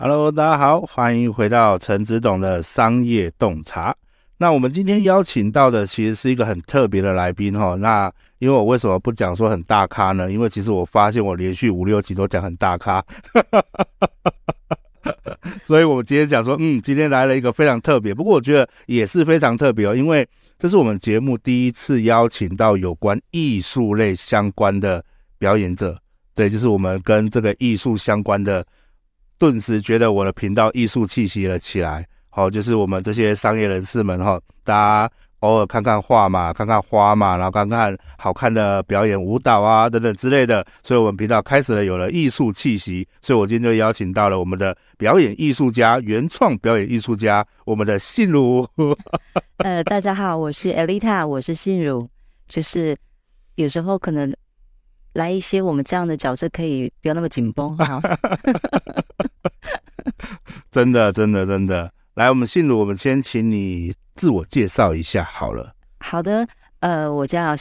Hello，大家好，欢迎回到陈子董的商业洞察。那我们今天邀请到的其实是一个很特别的来宾哈。那因为我为什么不讲说很大咖呢？因为其实我发现我连续五六集都讲很大咖，所以我们今天讲说，嗯，今天来了一个非常特别，不过我觉得也是非常特别哦，因为这是我们节目第一次邀请到有关艺术类相关的表演者，对，就是我们跟这个艺术相关的。顿时觉得我的频道艺术气息了起来，好，就是我们这些商业人士们哈，大家偶尔看看画嘛，看看花嘛，然后看看好看的表演舞蹈啊等等之类的，所以我们频道开始了有了艺术气息，所以我今天就邀请到了我们的表演艺术家、原创表演艺术家，我们的信如。呃，大家好，我是 Elita，我是信如，就是有时候可能。来一些我们这样的角色，可以不要那么紧绷。好，真的，真的，真的。来，我们信如，我们先请你自我介绍一下好了。好的，呃，我叫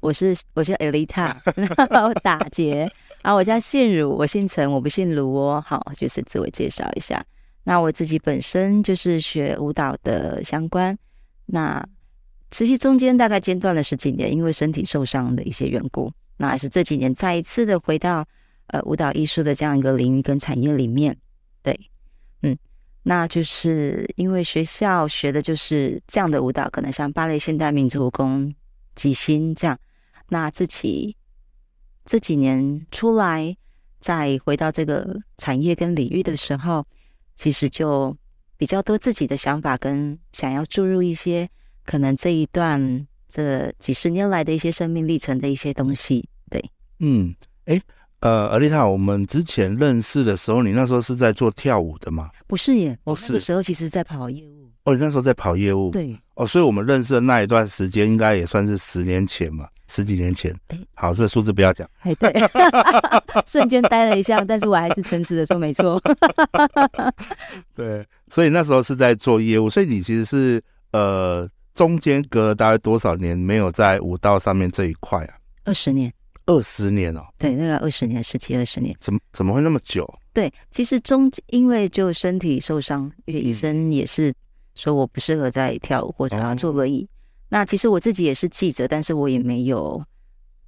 我是我叫 Elita，我打劫啊，我叫信如，我姓陈，我不姓卢哦。好，就是自我介绍一下。那我自己本身就是学舞蹈的相关，那其实中间大概间断了十几年，因为身体受伤的一些缘故。那还是这几年再一次的回到呃舞蹈艺术的这样一个领域跟产业里面，对，嗯，那就是因为学校学的就是这样的舞蹈，可能像芭蕾、现代民族舞、宫、即兴这样。那自己这几年出来再回到这个产业跟领域的时候，其实就比较多自己的想法跟想要注入一些可能这一段这几十年来的一些生命历程的一些东西。对，嗯，哎，呃，阿丽塔，我们之前认识的时候，你那时候是在做跳舞的吗？不是耶，我那个时候其实在跑业务。哦，你那时候在跑业务？对。哦，所以我们认识的那一段时间，应该也算是十年前嘛，十几年前。哎，好，这个数字不要讲。哎，对，瞬间呆了一下，但是我还是诚实的说，没错。对，所以那时候是在做业务，所以你其实是呃，中间隔了大概多少年没有在舞蹈上面这一块啊？二十年。二十年哦，对，那个二十年，十七二十年，怎么怎么会那么久？对，其实中因为就身体受伤，因为医生也是说我不适合再跳舞或者要坐轮椅。哦、那其实我自己也是记者，但是我也没有，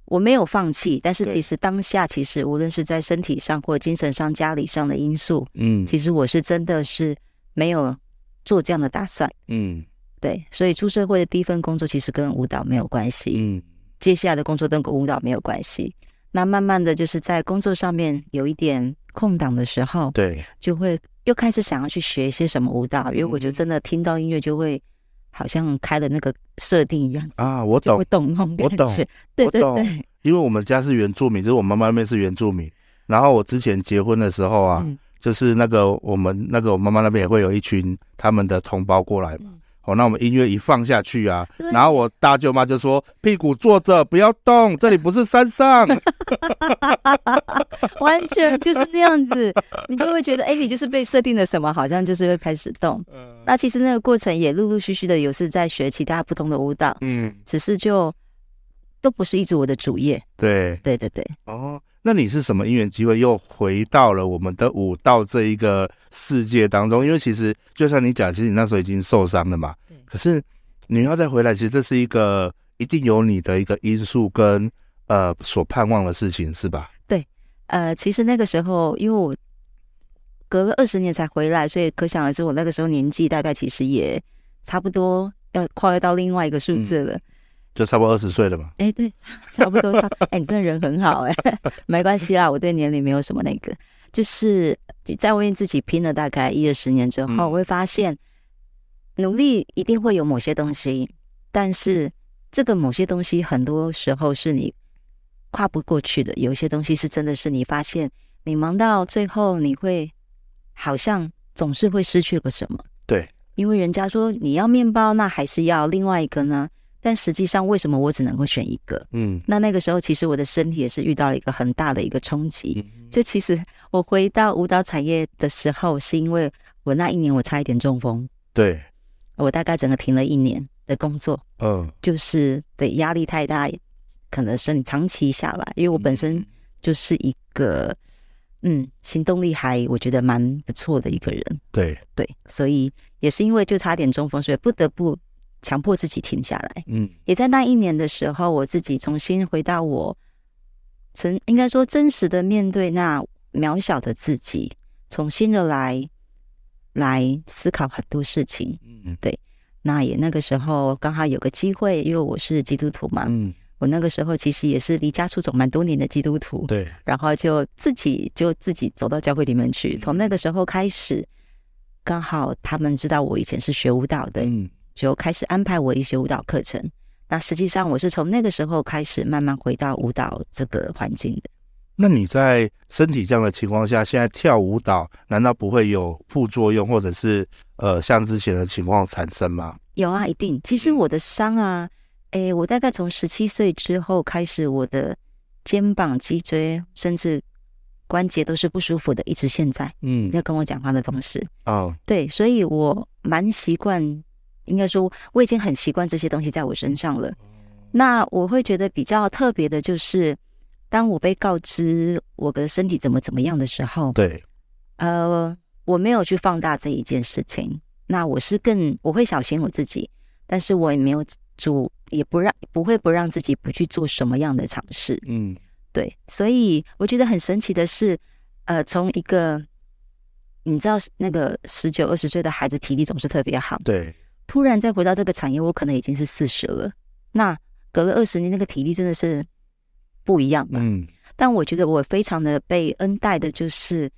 我没有放弃。但是其实当下，其实无论是在身体上或精神上、家里上的因素，嗯，其实我是真的是没有做这样的打算。嗯，对，所以出社会的第一份工作其实跟舞蹈没有关系。嗯。接下来的工作都跟舞蹈没有关系。那慢慢的就是在工作上面有一点空档的时候，对，就会又开始想要去学一些什么舞蹈，因为我就真的听到音乐就会好像开了那个设定一样啊，我懂，会懂那种感觉，我懂，对对对，因为我们家是原住民，就是我妈妈那边是原住民，然后我之前结婚的时候啊，嗯、就是那个我们那个我妈妈那边也会有一群他们的同胞过来嘛。嗯哦，那我们音乐一放下去啊，然后我大舅妈就说：“屁股坐着，不要动，这里不是山上。”完全就是那样子，你就会觉得，哎，你就是被设定了什么，好像就是会开始动。嗯，那其实那个过程也陆陆续续的有是在学其他不同的舞蹈，嗯，只是就都不是一直我的主业。对，对对对。哦。那你是什么因缘机会又回到了我们的武道这一个世界当中？因为其实就像你讲，其实你那时候已经受伤了嘛。对。可是你要再回来，其实这是一个一定有你的一个因素跟呃所盼望的事情，是吧？对。呃，其实那个时候，因为我隔了二十年才回来，所以可想而知，我那个时候年纪大概其实也差不多要跨越到另外一个数字了。嗯就差不多二十岁了嘛？哎，对，差不多差。哎，你真的人很好哎，没关系啦，我对年龄没有什么那个。就是在为自己拼了大概一二十年之后，嗯、我会发现努力一定会有某些东西，但是这个某些东西很多时候是你跨不过去的。有一些东西是真的是你发现你忙到最后，你会好像总是会失去了什么。对，因为人家说你要面包，那还是要另外一个呢？但实际上，为什么我只能够选一个？嗯，那那个时候，其实我的身体也是遇到了一个很大的一个冲击。嗯、就其实我回到舞蹈产业的时候，是因为我那一年我差一点中风，对，我大概整个停了一年的工作。嗯，就是对压力太大，可能是你长期下来，因为我本身就是一个嗯行动力还我觉得蛮不错的一个人。对对，所以也是因为就差点中风，所以不得不。强迫自己停下来，嗯，也在那一年的时候，我自己重新回到我曾应该说真实的面对那渺小的自己，重新的来来思考很多事情，嗯，对。那也那个时候刚好有个机会，因为我是基督徒嘛，嗯，我那个时候其实也是离家出走蛮多年的基督徒，对。然后就自己就自己走到教会里面去，从那个时候开始，刚好他们知道我以前是学舞蹈的，嗯。就开始安排我一些舞蹈课程。那实际上我是从那个时候开始慢慢回到舞蹈这个环境的。那你在身体这样的情况下，现在跳舞蹈难道不会有副作用，或者是呃像之前的情况产生吗？有啊，一定。其实我的伤啊，诶，我大概从十七岁之后开始，我的肩膀、脊椎甚至关节都是不舒服的，一直现在。嗯，你在跟我讲话的同时，哦，对，所以我蛮习惯。应该说，我已经很习惯这些东西在我身上了。那我会觉得比较特别的就是，当我被告知我的身体怎么怎么样的时候，对，呃，我没有去放大这一件事情。那我是更我会小心我自己，但是我也没有主，也不让不会不让自己不去做什么样的尝试。嗯，对，所以我觉得很神奇的是，呃，从一个你知道那个十九二十岁的孩子体力总是特别好，对。突然再回到这个产业，我可能已经是四十了。那隔了二十年，那个体力真的是不一样吧？嗯。但我觉得我非常的被恩待的，就是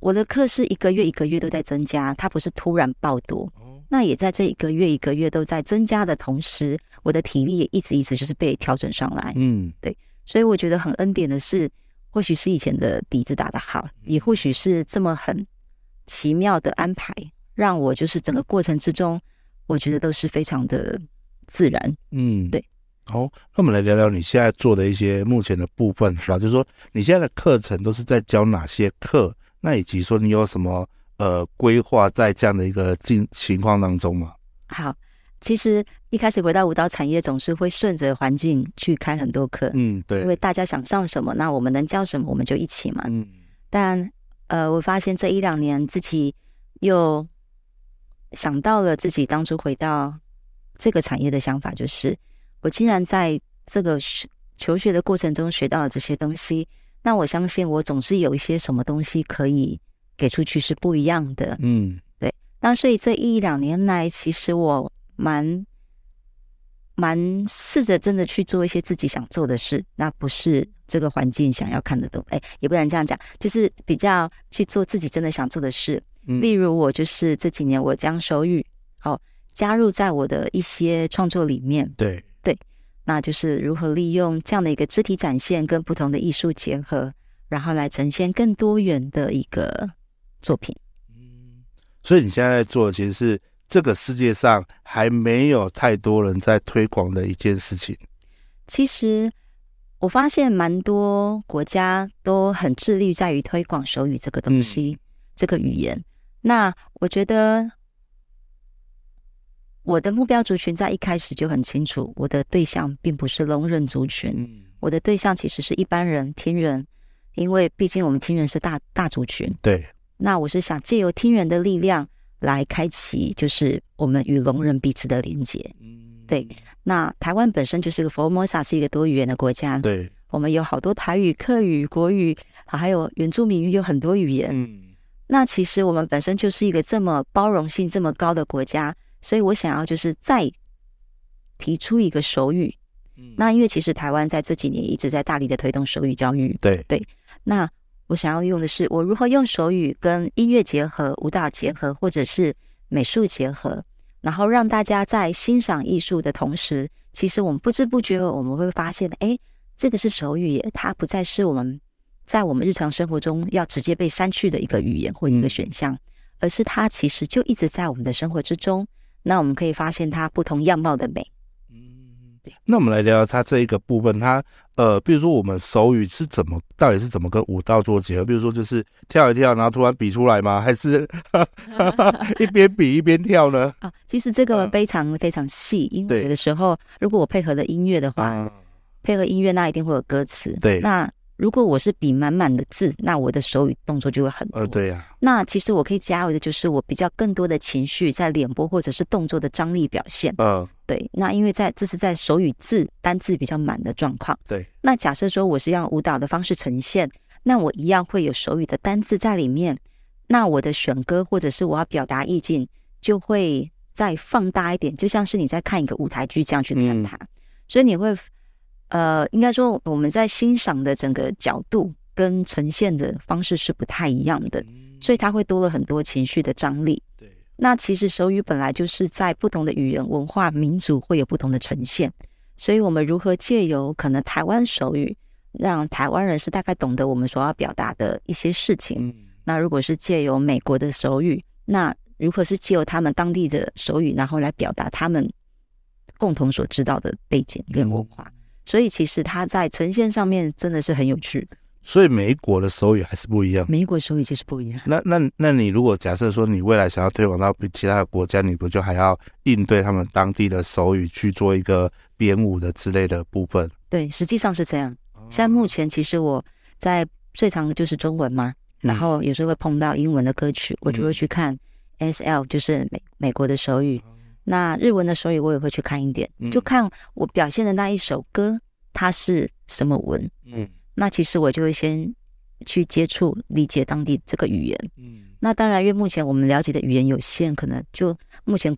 我的课是一个月一个月都在增加，它不是突然爆多。那也在这一个月一个月都在增加的同时，我的体力也一直一直就是被调整上来。嗯，对。所以我觉得很恩典的是，或许是以前的底子打得好，也或许是这么很奇妙的安排，让我就是整个过程之中。我觉得都是非常的自然，嗯，对。好，那我们来聊聊你现在做的一些目前的部分，是吧？就是说你现在的课程都是在教哪些课？那以及说你有什么呃规划在这样的一个境情况当中吗？好，其实一开始回到舞蹈产业，总是会顺着环境去开很多课，嗯，对，因为大家想上什么，那我们能教什么，我们就一起嘛。嗯，但呃，我发现这一两年自己又。想到了自己当初回到这个产业的想法，就是我竟然在这个求学的过程中学到了这些东西，那我相信我总是有一些什么东西可以给出去是不一样的。嗯，对。那所以这一两年来，其实我蛮蛮试着真的去做一些自己想做的事，那不是这个环境想要看的东，哎，也不能这样讲，就是比较去做自己真的想做的事。例如，我就是这几年，我将手语哦加入在我的一些创作里面。对对，那就是如何利用这样的一个肢体展现跟不同的艺术结合，然后来呈现更多元的一个作品。嗯，所以你现在在做的其实是这个世界上还没有太多人在推广的一件事情。其实我发现蛮多国家都很致力在于推广手语这个东西，嗯、这个语言。那我觉得我的目标族群在一开始就很清楚，我的对象并不是聋人族群，我的对象其实是一般人听人，因为毕竟我们听人是大大族群。对，那我是想借由听人的力量来开启，就是我们与聋人彼此的连接。对。那台湾本身就是个 Formosa 是一个多语言的国家，对，我们有好多台语、客语、国语，还有原住民语，有很多语言。嗯。那其实我们本身就是一个这么包容性这么高的国家，所以我想要就是再提出一个手语。嗯，那因为其实台湾在这几年一直在大力的推动手语教育。对对。那我想要用的是我如何用手语跟音乐结合、舞蹈结合，或者是美术结合，然后让大家在欣赏艺术的同时，其实我们不知不觉我们会发现，哎，这个是手语耶，它不再是我们在我们日常生活中要直接被删去的一个语言或一个选项，嗯、而是它其实就一直在我们的生活之中。那我们可以发现它不同样貌的美。嗯那我们来聊聊它这一个部分，它呃，比如说我们手语是怎么，到底是怎么跟舞蹈做结合？比如说就是跳一跳，然后突然比出来吗？还是 一边比一边跳呢？啊，其实这个非常非常细，因为有的时候如果我配合的音乐的话，嗯、配合音乐那一定会有歌词。对，那。如果我是笔满满的字，那我的手语动作就会很多。呃，对呀、啊。那其实我可以加入的就是我比较更多的情绪在脸部或者是动作的张力表现。嗯、呃，对。那因为在这是在手语字单字比较满的状况。对。那假设说我是用舞蹈的方式呈现，那我一样会有手语的单字在里面。那我的选歌或者是我要表达意境就会再放大一点，就像是你在看一个舞台剧这样去看它。嗯、所以你会。呃，应该说我们在欣赏的整个角度跟呈现的方式是不太一样的，所以它会多了很多情绪的张力。对，那其实手语本来就是在不同的语言、文化、民族会有不同的呈现，所以我们如何借由可能台湾手语，让台湾人是大概懂得我们所要表达的一些事情。那如果是借由美国的手语，那如何是借由他们当地的手语，然后来表达他们共同所知道的背景跟文化？所以其实它在呈现上面真的是很有趣的。所以每一国的手语还是不一样。每一国手语其实不一样。那那那你如果假设说你未来想要推广到其他的国家，你不就还要应对他们当地的手语去做一个编舞的之类的部分？对，实际上是这样。像目前其实我在最常的就是中文嘛，然后有时候会碰到英文的歌曲，我就会去看 SL，就是美美国的手语。那日文的手语我也会去看一点，就看我表现的那一首歌它是什么文。嗯，那其实我就会先去接触理解当地这个语言。嗯，那当然，因为目前我们了解的语言有限，可能就目前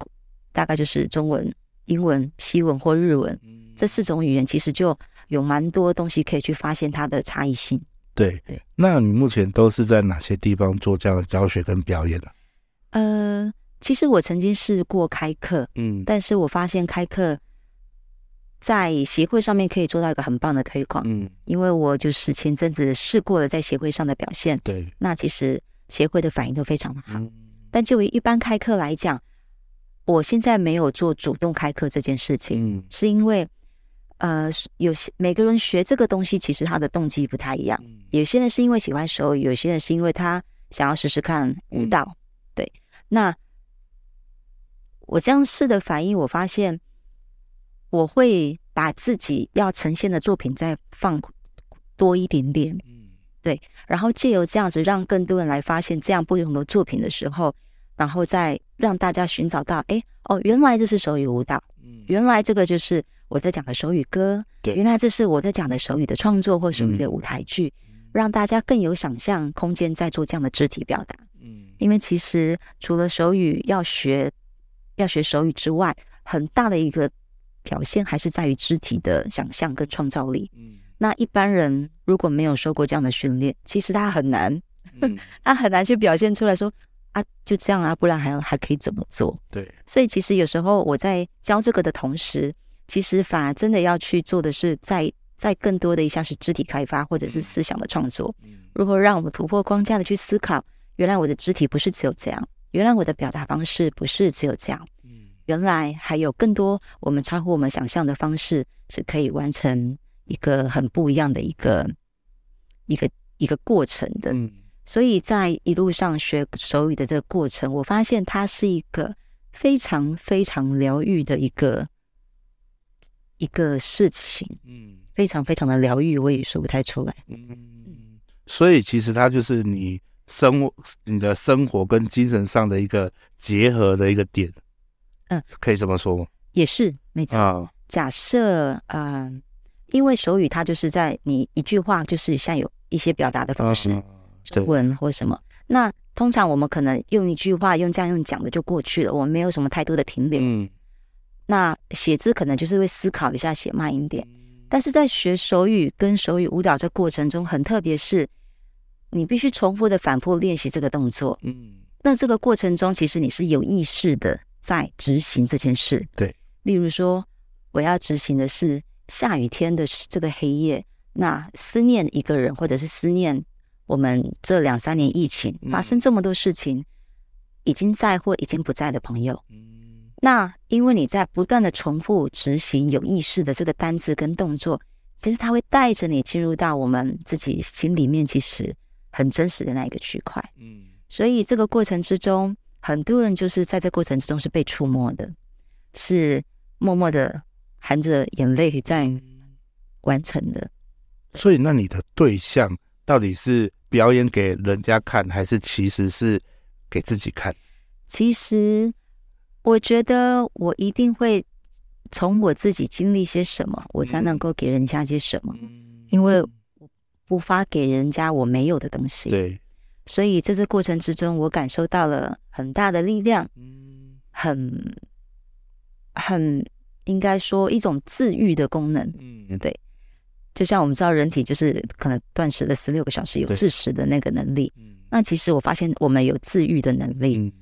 大概就是中文、英文、西文或日文这四种语言，其实就有蛮多东西可以去发现它的差异性。对对，那你目前都是在哪些地方做这样的教学跟表演呢？呃。其实我曾经试过开课，嗯，但是我发现开课在协会上面可以做到一个很棒的推广，嗯，因为我就是前阵子试过了在协会上的表现，对，那其实协会的反应都非常的好，嗯，但就于一般开课来讲，我现在没有做主动开课这件事情，嗯，是因为呃，有些每个人学这个东西，其实他的动机不太一样，有些人是因为喜欢手语，有些人是因为他想要试试看舞蹈，嗯，对，那。我这样试的反应，我发现我会把自己要呈现的作品再放多一点点，对，然后借由这样子让更多人来发现这样不同的作品的时候，然后再让大家寻找到，哎，哦，原来这是手语舞蹈，原来这个就是我在讲的手语歌，原来这是我在讲的手语的创作或手语的舞台剧，让大家更有想象空间在做这样的肢体表达，因为其实除了手语要学。要学手语之外，很大的一个表现还是在于肢体的想象跟创造力。嗯，那一般人如果没有受过这样的训练，其实他很难，嗯、他很难去表现出来说啊，就这样啊，不然还还可以怎么做？对，所以其实有时候我在教这个的同时，其实反而真的要去做的是在在更多的一项是肢体开发或者是思想的创作。嗯，如何让我们突破框架的去思考，原来我的肢体不是只有这样。原来我的表达方式不是只有这样，原来还有更多我们超乎我们想象的方式是可以完成一个很不一样的一个一个一个过程的。所以在一路上学手语的这个过程，我发现它是一个非常非常疗愈的一个一个事情，嗯，非常非常的疗愈，我也说不太出来。嗯，所以其实它就是你。生活，你的生活跟精神上的一个结合的一个点，嗯，可以这么说吗？也是，没错。哦、假设，嗯、呃，因为手语它就是在你一句话，就是像有一些表达的方式，哦、中文或什么。那通常我们可能用一句话，用这样用讲的就过去了，我们没有什么太多的停留。嗯。那写字可能就是会思考一下，写慢一点。但是在学手语跟手语舞蹈这过程中，很特别是。你必须重复的反复练习这个动作。嗯，那这个过程中，其实你是有意识的在执行这件事。对，例如说，我要执行的是下雨天的这个黑夜，那思念一个人，或者是思念我们这两三年疫情发生这么多事情，已经在或已经不在的朋友。嗯，那因为你在不断的重复执行有意识的这个单字跟动作。其实它会带着你进入到我们自己心里面，其实很真实的那一个区块。嗯，所以这个过程之中，很多人就是在这过程之中是被触摸的，是默默的含着眼泪在完成的。所以，那你的对象到底是表演给人家看，还是其实是给自己看？其实，我觉得我一定会。从我自己经历些什么，我才能够给人家些什么？因为我无法给人家我没有的东西。对，所以在这过程之中，我感受到了很大的力量，很很应该说一种自愈的功能。嗯，对。就像我们知道，人体就是可能断食了十六个小时有自食的那个能力。那其实我发现我们有自愈的能力。嗯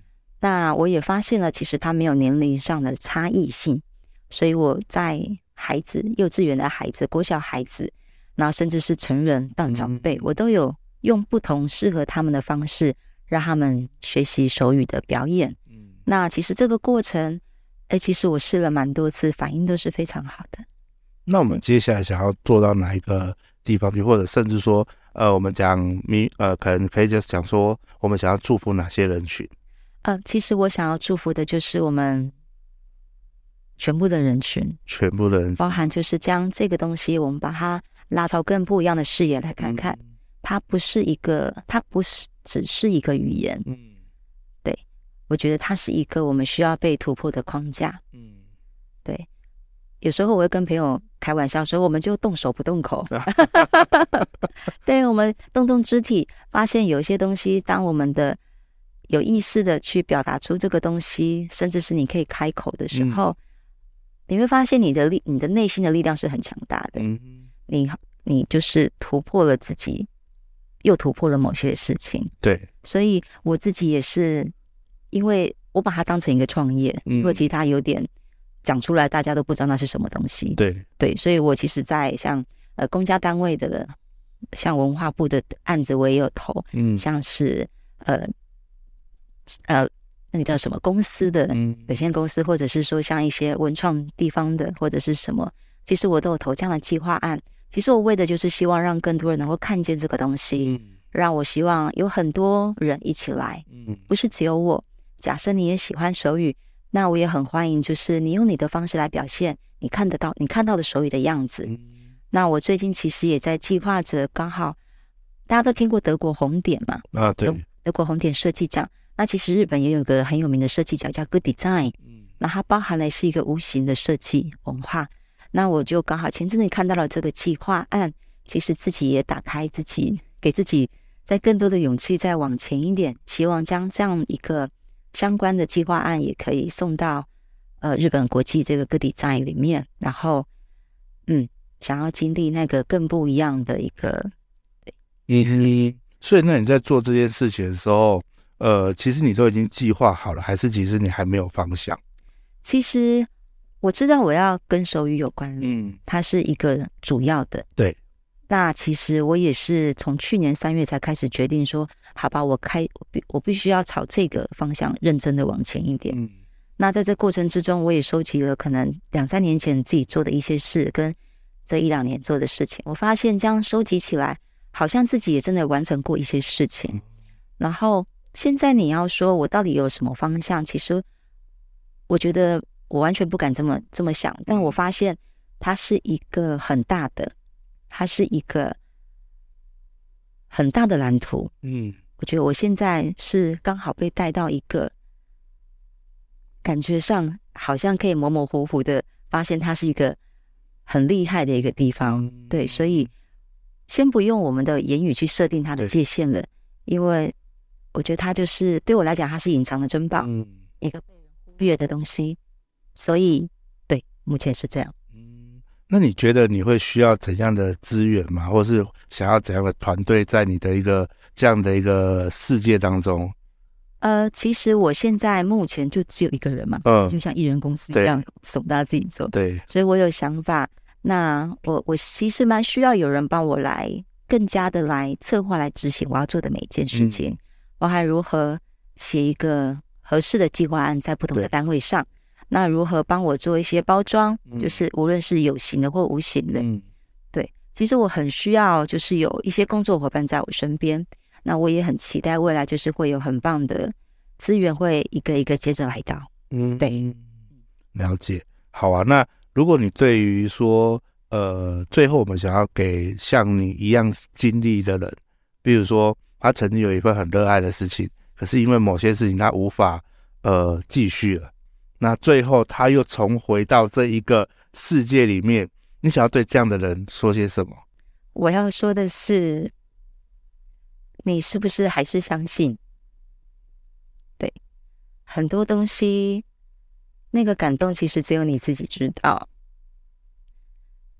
那我也发现了，其实它没有年龄上的差异性。所以我在孩子、幼稚园的孩子、国小孩子，然后甚至是成人到长辈，我都有用不同适合他们的方式，让他们学习手语的表演。那其实这个过程，哎，其实我试了蛮多次，反应都是非常好的。那我们接下来想要做到哪一个地方去，或者甚至说，呃，我们讲明，呃，可能可以就讲说，我们想要祝福哪些人群？呃，其实我想要祝福的就是我们。全部的人群，全部的人，包含就是将这个东西，我们把它拉到更不一样的视野来看看。嗯、它不是一个，它不是只是一个语言。嗯，对，我觉得它是一个我们需要被突破的框架。嗯，对。有时候我会跟朋友开玩笑说，我们就动手不动口。对，我们动动肢体，发现有一些东西，当我们的有意识的去表达出这个东西，甚至是你可以开口的时候。嗯你会发现你的力，你的内心的力量是很强大的。嗯，你你就是突破了自己，又突破了某些事情。对，所以我自己也是，因为我把它当成一个创业，嗯因为其他有点讲出来，大家都不知道那是什么东西。对对，所以我其实，在像呃公家单位的，像文化部的案子，我也有投。嗯，像是呃呃。那个叫什么公司的有限公司，或者是说像一些文创地方的，或者是什么，其实我都有投这样的计划案。其实我为的就是希望让更多人能够看见这个东西，让我希望有很多人一起来，嗯不是只有我。假设你也喜欢手语，那我也很欢迎，就是你用你的方式来表现你看得到、你看到的手语的样子。那我最近其实也在计划着，刚好大家都听过德国红点嘛？啊，对，德国红点设计奖。那其实日本也有个很有名的设计奖叫 Good Design，那它包含的是一个无形的设计文化。那我就刚好前阵子看到了这个计划案，其实自己也打开自己，给自己在更多的勇气，再往前一点，希望将这样一个相关的计划案也可以送到呃日本国际这个各地在里面，然后嗯，想要经历那个更不一样的一个，所以那你在做这件事情的时候。呃，其实你都已经计划好了，还是其实你还没有方向？其实我知道我要跟手语有关，嗯，它是一个主要的。对，那其实我也是从去年三月才开始决定说，好吧，我开我必我必须要朝这个方向认真的往前一点。嗯，那在这过程之中，我也收集了可能两三年前自己做的一些事，跟这一两年做的事情，我发现这样收集起来，好像自己也真的完成过一些事情，嗯，然后。现在你要说我到底有什么方向？其实我觉得我完全不敢这么这么想。但我发现它是一个很大的，它是一个很大的蓝图。嗯，我觉得我现在是刚好被带到一个感觉上好像可以模模糊糊的发现它是一个很厉害的一个地方。对，所以先不用我们的言语去设定它的界限了，因为。我觉得它就是对我来讲，它是隐藏的珍宝，嗯，一个被人忽略的东西。所以，对，目前是这样。嗯，那你觉得你会需要怎样的资源吗？或是想要怎样的团队在你的一个这样的一个世界当中？呃，其实我现在目前就只有一个人嘛，嗯，就像艺人公司一样，什么都要自己做。对，所以我有想法。那我我其实蛮需要有人帮我来更加的来策划、来执行我要做的每一件事情，嗯、我还如何写一个合适的计划案在不同的单位上。那如何帮我做一些包装？嗯、就是无论是有形的或无形的，嗯，对。其实我很需要，就是有一些工作伙伴在我身边。那我也很期待未来，就是会有很棒的资源会一个一个接着来到。嗯，对。了解。好啊。那如果你对于说，呃，最后我们想要给像你一样经历的人，比如说他曾经有一份很热爱的事情，可是因为某些事情他无法呃继续了。那最后他又重回到这一个世界里面，你想要对这样的人说些什么？我要说的是，你是不是还是相信？对，很多东西，那个感动其实只有你自己知道。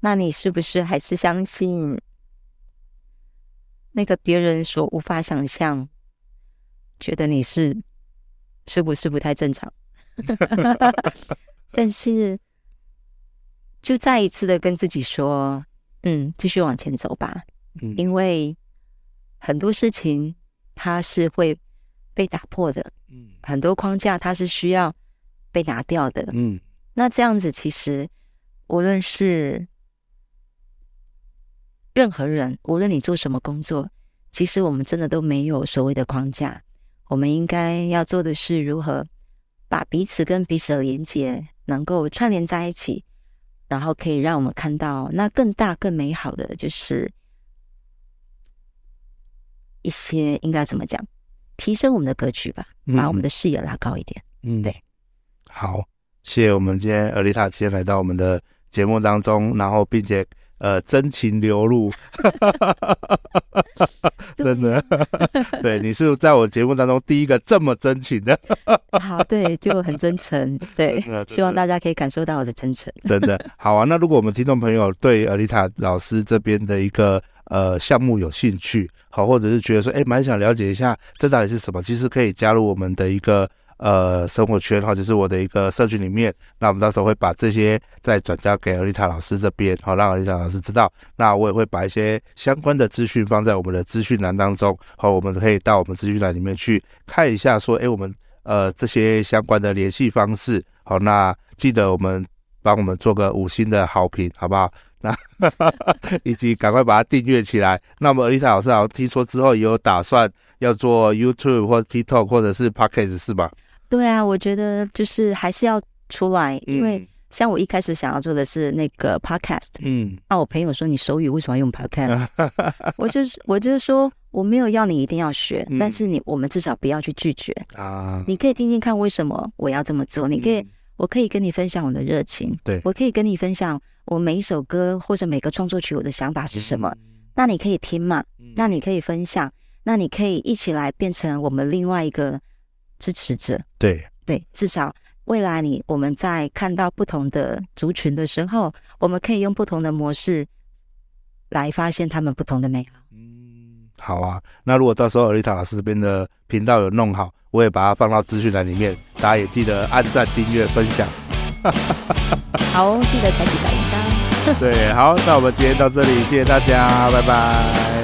那你是不是还是相信那个别人所无法想象？觉得你是是不是不太正常？但是，就再一次的跟自己说，嗯，继续往前走吧。嗯，因为很多事情它是会被打破的。嗯，很多框架它是需要被拿掉的。嗯，那这样子其实，无论是任何人，无论你做什么工作，其实我们真的都没有所谓的框架。我们应该要做的是如何。把彼此跟彼此的连接能够串联在一起，然后可以让我们看到那更大、更美好的，就是一些应该怎么讲，提升我们的格局吧，把我们的视野拉高一点。嗯，对。好，谢谢我们今天尔丽塔今天来到我们的节目当中，然后并且。呃，真情流露，真的，对，你是在我节目当中第一个这么真情的，好，对，就很真诚，对，希望大家可以感受到我的真诚，真的，好啊。那如果我们听众朋友对尔丽塔老师这边的一个呃项目有兴趣，好，或者是觉得说，哎，蛮想了解一下这到底是什么，其实可以加入我们的一个。呃，生活圈哈，就是我的一个社群里面，那我们到时候会把这些再转交给尔丽塔老师这边，好，让尔丽塔老师知道。那我也会把一些相关的资讯放在我们的资讯栏当中，好，我们可以到我们资讯栏里面去看一下，说，哎，我们呃这些相关的联系方式，好，那记得我们帮我们做个五星的好评，好不好？那 以及赶快把它订阅起来。那么尔丽塔老师好像听说之后也有打算要做 YouTube 或 TikTok 或者是 Podcast 是吧？对啊，我觉得就是还是要出来，因为像我一开始想要做的是那个 podcast，嗯，那我朋友说，你手语为什么要用 podcast？我就是我就是说我没有要你一定要学，嗯、但是你我们至少不要去拒绝啊，你可以听听看为什么我要这么做，你可以、嗯、我可以跟你分享我的热情，对，我可以跟你分享我每一首歌或者每个创作曲我的想法是什么，嗯、那你可以听嘛，那你可以分享，那你可以一起来变成我们另外一个。支持者，对对，至少未来你我们在看到不同的族群的时候，我们可以用不同的模式来发现他们不同的美好。嗯，好啊。那如果到时候尔丽塔老师这边的频道有弄好，我也把它放到资讯栏里面，大家也记得按赞、订阅、分享。好，记得开启小铃铛。对，好，那我们今天到这里，谢谢大家，拜拜。